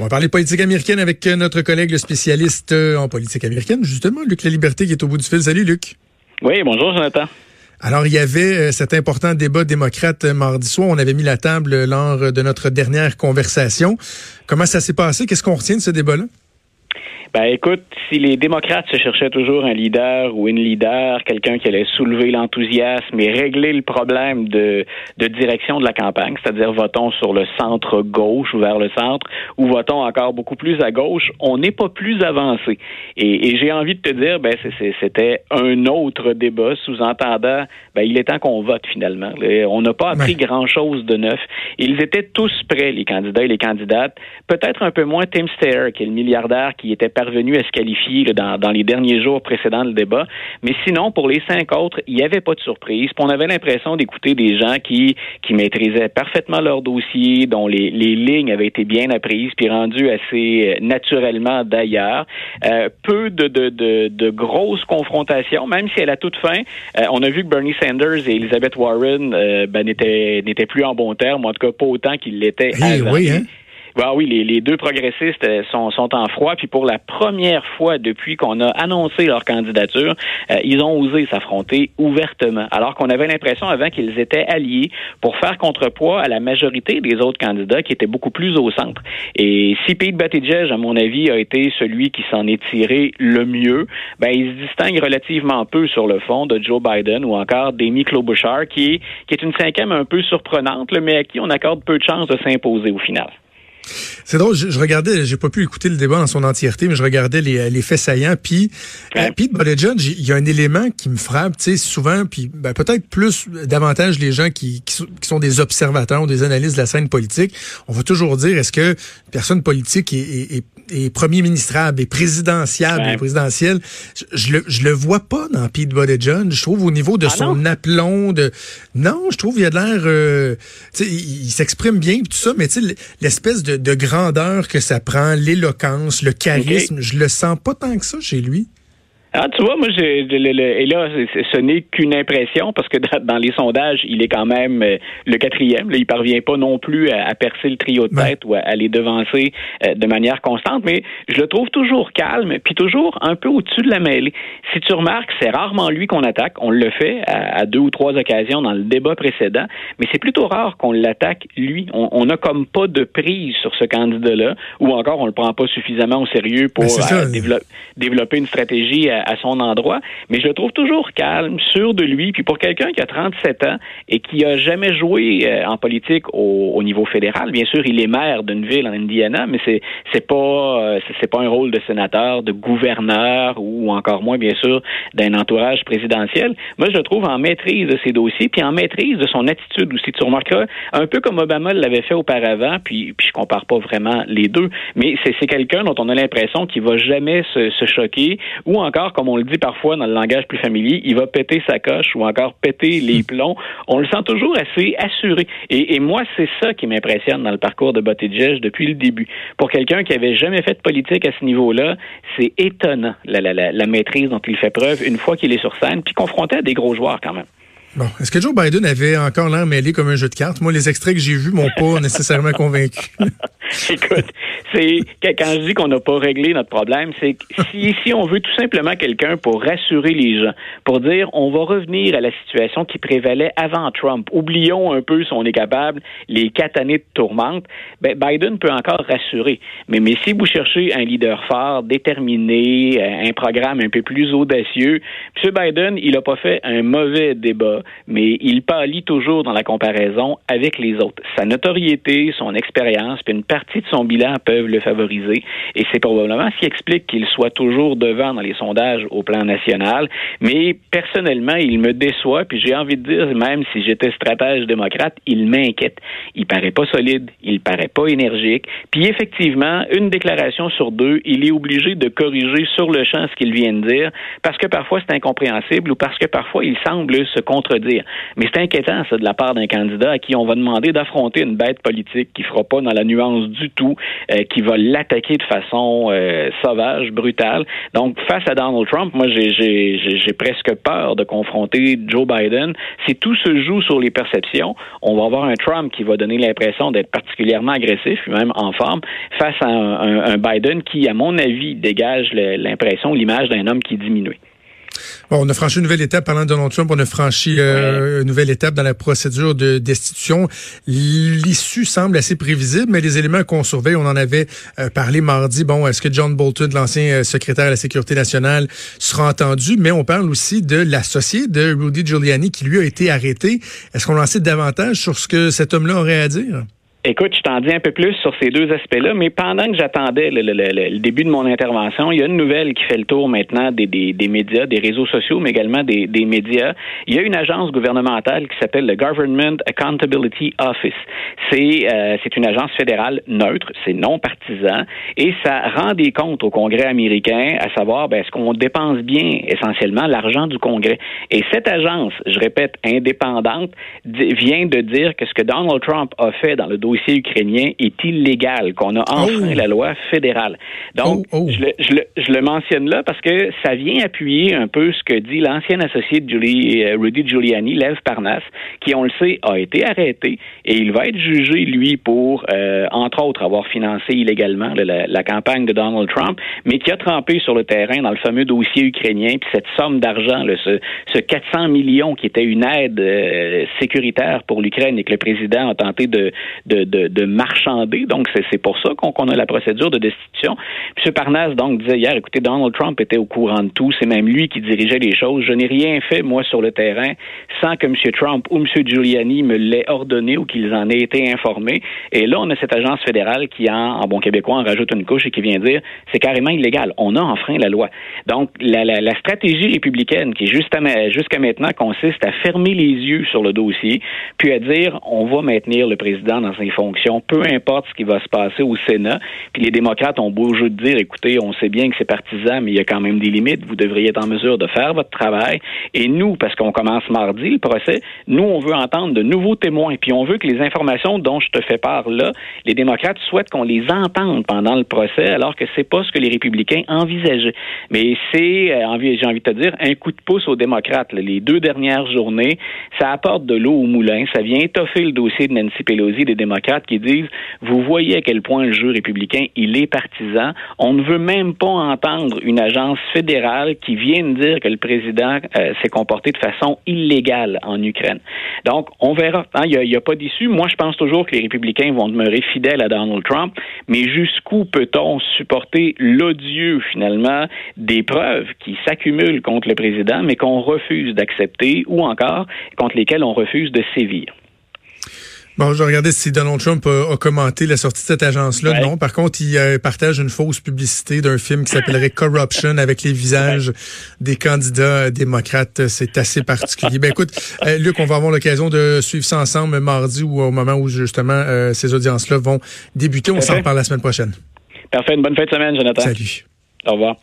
On va parler politique américaine avec notre collègue, le spécialiste en politique américaine, justement, Luc La Liberté, qui est au bout du fil. Salut, Luc. Oui, bonjour, Jonathan. Alors, il y avait cet important débat démocrate mardi soir. On avait mis la table lors de notre dernière conversation. Comment ça s'est passé? Qu'est-ce qu'on retient de ce débat-là? Ben écoute, si les démocrates se cherchaient toujours un leader ou une leader, quelqu'un qui allait soulever l'enthousiasme et régler le problème de, de direction de la campagne, c'est-à-dire votons sur le centre gauche ou vers le centre, ou votons encore beaucoup plus à gauche, on n'est pas plus avancé. Et, et j'ai envie de te dire, ben c'était un autre débat, sous-entendant, ben il est temps qu'on vote finalement. On n'a pas appris grand-chose de neuf. Ils étaient tous prêts, les candidats et les candidates. Peut-être un peu moins Tim Steyer, qui est le milliardaire qui était parvenu à se qualifier dans, dans, les derniers jours précédents le débat. Mais sinon, pour les cinq autres, il n'y avait pas de surprise. on avait l'impression d'écouter des gens qui, qui maîtrisaient parfaitement leur dossier, dont les, les lignes avaient été bien apprises, puis rendues assez euh, naturellement d'ailleurs. Euh, peu de, de, de, de, grosses confrontations, même si à la toute fin, euh, on a vu que Bernie Sanders et Elizabeth Warren euh, ben, n'étaient, plus en bon terme, en tout cas pas autant qu'ils l'étaient hey, Oui, hein? Ben oui, les, deux progressistes euh, sont, sont en froid. Puis pour la première fois depuis qu'on a annoncé leur candidature, euh, ils ont osé s'affronter ouvertement. Alors qu'on avait l'impression avant qu'ils étaient alliés pour faire contrepoids à la majorité des autres candidats qui étaient beaucoup plus au centre. Et si Pete Buttigieg, à mon avis, a été celui qui s'en est tiré le mieux, ben il se distingue relativement peu sur le fond de Joe Biden ou encore d'Amy Klobuchar, qui qui est une cinquième un peu surprenante, mais à qui on accorde peu de chances de s'imposer au final. C'est drôle, je, regardais, j'ai pas pu écouter le débat dans son entièreté, mais je regardais les, les faits saillants. Puis, euh, Pete Buttigieg, il y a un élément qui me frappe, tu sais, souvent, puis ben, peut-être plus davantage les gens qui, qui, sont, des observateurs ou des analystes de la scène politique. On va toujours dire, est-ce que une personne politique est, est, est premier ministrable et présidentiable et présidentiel, je, le, je le vois pas dans Pete Buttigieg. Je trouve au niveau de ah son aplomb, de non, je trouve il a l'air, euh, il, il s'exprime bien tout ça, mais tu sais l'espèce de, de, grandeur que ça prend, l'éloquence, le charisme, je le sens pas tant que ça chez lui. Ah, tu vois, moi, j'ai, et là, ce n'est qu'une impression parce que dans les sondages, il est quand même euh, le quatrième. Là, il parvient pas non plus à, percer le trio de tête ou à, les devancer euh, de manière constante, mais je le trouve toujours calme, puis toujours un peu au-dessus de la mêlée. Si tu remarques, c'est rarement lui qu'on attaque. On le fait à, deux ou trois occasions dans le débat précédent, mais c'est plutôt rare qu'on l'attaque lui. On n'a comme pas de prise sur ce candidat-là, ou encore on le prend pas suffisamment au sérieux pour euh, développer une stratégie à, son endroit, mais je le trouve toujours calme, sûr de lui. Puis pour quelqu'un qui a 37 ans et qui a jamais joué euh, en politique au, niveau fédéral, bien sûr, il est maire d'une ville en Indiana, mais c'est c'est pas euh, c'est pas un rôle de sénateur, de gouverneur ou encore moins bien sûr d'un entourage présidentiel. Moi, je le trouve en maîtrise de ses dossiers, puis en maîtrise de son attitude aussi. Tu remarqueras un peu comme Obama l'avait fait auparavant, puis puis je compare pas vraiment les deux, mais c'est quelqu'un dont on a l'impression qu'il va jamais se, se choquer ou encore comme on le dit parfois dans le langage plus familier, il va péter sa coche ou encore péter les plombs. On le sent toujours assez assuré. Et, moi, c'est ça qui m'impressionne dans le parcours de Buttigieg depuis le début. Pour quelqu'un qui avait jamais fait de politique à ce niveau-là, c'est étonnant la, la maîtrise dont il fait preuve une fois qu'il est sur scène, puis confronté à des gros joueurs quand même. Bon, est-ce que Joe Biden avait encore l'air mêlé comme un jeu de cartes? Moi, les extraits que j'ai vus m'ont pas nécessairement convaincu. Écoute, c'est quand je dis qu'on n'a pas réglé notre problème, c'est que si, si on veut tout simplement quelqu'un pour rassurer les gens, pour dire on va revenir à la situation qui prévalait avant Trump, oublions un peu si on est capable les quatre années de tourmente, ben Biden peut encore rassurer. Mais, mais si vous cherchez un leader fort, déterminé, euh, un programme un peu plus audacieux, M. Biden, il n'a pas fait un mauvais débat, mais il pâlit toujours dans la comparaison avec les autres. Sa notoriété, son expérience, puis une partie de son bilan peuvent le favoriser. Et c'est probablement ce qui explique qu'il soit toujours devant dans les sondages au plan national. Mais personnellement, il me déçoit. Puis j'ai envie de dire, même si j'étais stratège démocrate, il m'inquiète. Il paraît pas solide, il paraît pas énergique. Puis effectivement, une déclaration sur deux, il est obligé de corriger sur le champ ce qu'il vient de dire, parce que parfois c'est incompréhensible ou parce que parfois il semble se Mais c'est inquiétant, ça, de la part d'un candidat à qui on va demander d'affronter une bête politique qui fera pas dans la nuance du tout, euh, qui va l'attaquer de façon sauvage, brutale. Donc, face à Donald Trump, moi, j'ai presque peur de confronter Joe Biden. Si tout se joue sur les perceptions, on va avoir un Trump qui va donner l'impression d'être particulièrement agressif, même en forme, face à un, Biden qui, à mon avis, dégage l'impression, l'image d'un homme qui diminue. Bon, on a franchi une nouvelle étape parlant de Donald Trump. On a franchi euh, une nouvelle étape dans la procédure de destitution. L'issue semble assez prévisible, mais les éléments qu'on surveille, on en avait euh, parlé mardi. Bon, est-ce que John Bolton, l'ancien euh, secrétaire à la sécurité nationale, sera entendu? Mais on parle aussi de l'associé de Rudy Giuliani qui lui a été arrêté. Est-ce qu'on en sait davantage sur ce que cet homme-là aurait à dire? Écoute, je t'en dis un peu plus sur ces deux aspects-là, mais pendant que j'attendais le, début de mon intervention, il y a une nouvelle qui fait le tour maintenant des, médias, des réseaux sociaux, mais également des, médias. Il y a une agence gouvernementale qui s'appelle le Government Accountability Office. C'est euh, c'est une agence fédérale neutre, c'est non partisan, et ça rend des comptes au Congrès américain, à savoir ben, est-ce qu'on dépense bien essentiellement l'argent du Congrès? Et cette agence, je répète, indépendante, vient de dire que ce que Donald Trump a fait dans le dossier ukrainien est illégal, qu'on a enfreint oh. la loi fédérale. Donc, oh, oh. Je, le, je, le, je, le, mentionne là parce que ça vient appuyer un peu ce que dit l'ancien associé de Julie, euh, Rudy Giuliani, Lev Parnas, qui, on le sait, a été arrêté et il va être jugé, lui, pour, euh, entre autres, avoir financé illégalement la, la, campagne de Donald Trump, mais qui a trempé sur le terrain dans le fameux dossier ukrainien, puis cette somme d'argent, ce, ce 400 millions qui était une aide euh, sécuritaire pour l'Ukraine et que le président a tenté de, de de, marchander. Donc, c'est pour ça qu'on a la procédure de destitution. M. Parnas, donc, disait hier, écoutez, Donald Trump était au courant de tout. C'est même lui qui dirigeait les choses. Je n'ai rien fait, moi, sur le terrain, sans que M. Trump ou M. Giuliani me l'aient ordonné ou qu'ils en aient été informés. Et là, on a cette agence fédérale qui, en, bon québécois, en rajoute une couche et qui vient dire c'est carrément illégal. On a enfreint la loi. Donc, la, stratégie républicaine qui, jusqu'à maintenant, consiste à fermer les yeux sur le dossier, puis à dire on va maintenir le président dans ses fonctions, peu importe ce qui va se passer au Sénat. Puis les démocrates ont beau jeu de dire, écoutez, on sait bien que c'est partisan, mais il y a quand même des limites. Vous devriez être en mesure de faire votre travail. Et nous, parce qu'on commence mardi le procès, nous, on veut entendre de nouveaux témoins. Puis on veut que les informations dont je te fais part là, les démocrates souhaitent qu'on les entende pendant le procès, alors que c'est pas ce que les républicains envisageaient. Mais c'est, euh, j'ai envie de te dire, un coup de pouce aux démocrates. Les deux dernières journées, ça apporte de l'eau au moulin. Ça vient étoffer le dossier de Nancy Pelosi des démocrates qui disent vous voyez à quel point le jeu républicain il est partisan. On ne veut même pas entendre une agence fédérale qui vienne dire que le président euh, s'est comporté de façon illégale en Ukraine. Donc on verra. Hein, il n'y a, a, pas d'issue. Moi je pense toujours que les républicains vont demeurer fidèles à Donald Trump, mais jusqu'où peut-on supporter l'odieux finalement des preuves qui s'accumulent contre le président, mais qu'on refuse d'accepter ou encore contre lesquelles on refuse de sévir? Bon, je regardais si Donald Trump a, commenté la sortie de cette agence-là. Non, par contre, il euh, partage une fausse publicité d'un film qui s'appellerait Corruption avec les visages des candidats démocrates. C'est assez particulier. ben écoute, euh, Luc, on va avoir l'occasion de suivre ça ensemble mardi ou au moment où justement euh, ces audiences-là vont débuter. On s'en reparle la semaine prochaine. Parfait. Une bonne fin de semaine, Jonathan. Salut. Au revoir.